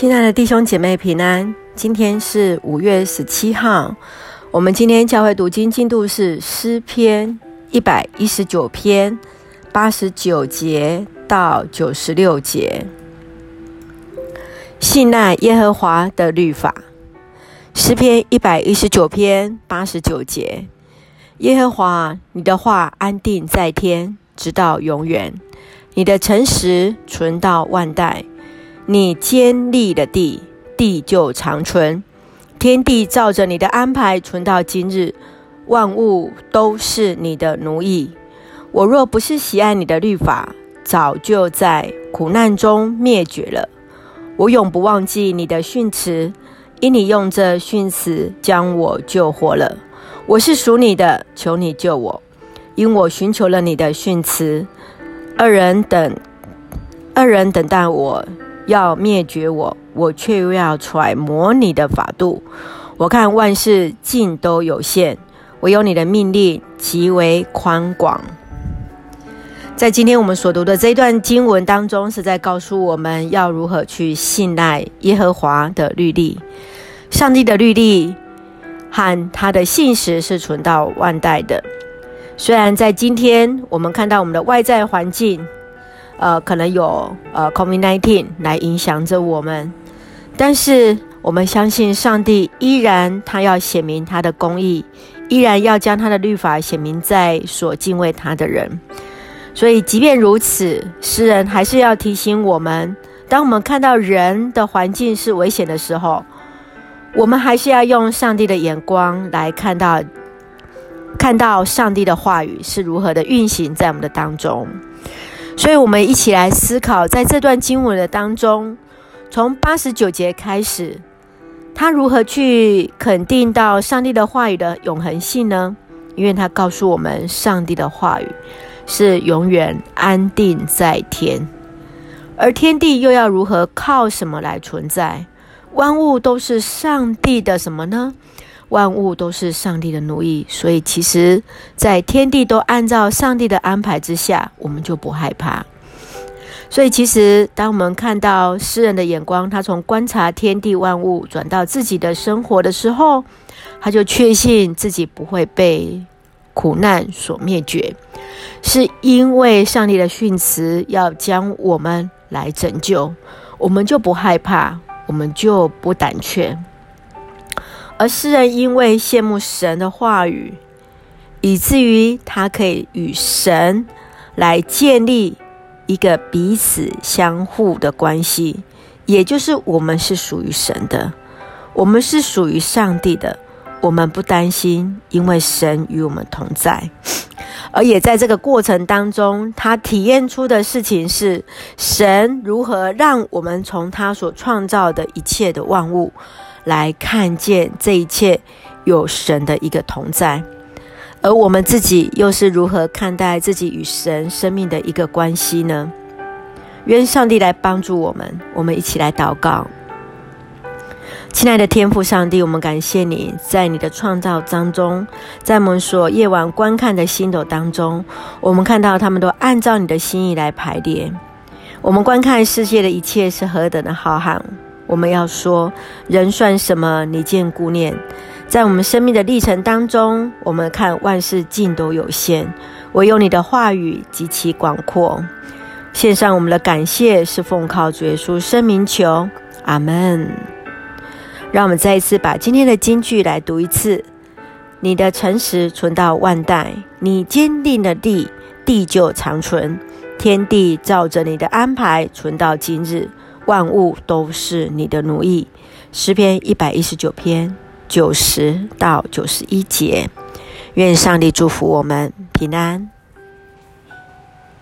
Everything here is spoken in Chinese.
亲爱的弟兄姐妹平安，今天是五月十七号。我们今天教会读经进度是诗篇一百一十九篇八十九节到九十六节。信赖耶和华的律法，诗篇一百一十九篇八十九节。耶和华，你的话安定在天，直到永远；你的诚实存到万代。你坚立的地，地就长存；天地照着你的安排存到今日，万物都是你的奴役。我若不是喜爱你的律法，早就在苦难中灭绝了。我永不忘记你的训词，因你用这训词将我救活了。我是属你的，求你救我，因我寻求了你的训词。二人等，二人等待我。要灭绝我，我却又要揣摩你的法度。我看万事尽都有限，唯有你的命令极为宽广。在今天我们所读的这一段经文当中，是在告诉我们要如何去信赖耶和华的律例。上帝的律例和他的信实是存到万代的。虽然在今天我们看到我们的外在环境。呃，可能有呃，COVID-19 来影响着我们，但是我们相信上帝依然他要显明他的公义，依然要将他的律法显明在所敬畏他的人。所以，即便如此，诗人还是要提醒我们：当我们看到人的环境是危险的时候，我们还是要用上帝的眼光来看到，看到上帝的话语是如何的运行在我们的当中。所以，我们一起来思考，在这段经文的当中，从八十九节开始，他如何去肯定到上帝的话语的永恒性呢？因为他告诉我们，上帝的话语是永远安定在天，而天地又要如何靠什么来存在？万物都是上帝的什么呢？万物都是上帝的奴役，所以其实，在天地都按照上帝的安排之下，我们就不害怕。所以，其实当我们看到诗人的眼光，他从观察天地万物转到自己的生活的时候，他就确信自己不会被苦难所灭绝，是因为上帝的训词要将我们来拯救，我们就不害怕，我们就不胆怯。而诗人因为羡慕神的话语，以至于他可以与神来建立一个彼此相互的关系，也就是我们是属于神的，我们是属于上帝的，我们不担心，因为神与我们同在。而也在这个过程当中，他体验出的事情是神如何让我们从他所创造的一切的万物。来看见这一切有神的一个同在，而我们自己又是如何看待自己与神生命的一个关系呢？愿上帝来帮助我们，我们一起来祷告。亲爱的天父上帝，我们感谢你在你的创造当中，在我们所夜晚观看的星斗当中，我们看到他们都按照你的心意来排列。我们观看世界的一切是何等的浩瀚。我们要说，人算什么？你见顾念，在我们生命的历程当中，我们看万事尽都有限，唯有你的话语极其广阔。献上我们的感谢，是奉靠主耶稣生名求，阿门。让我们再一次把今天的金句来读一次：你的诚实存到万代，你坚定的地，地就长存；天地照着你的安排存到今日。万物都是你的奴役。诗篇一百一十九篇九十到九十一节，愿上帝祝福我们平安。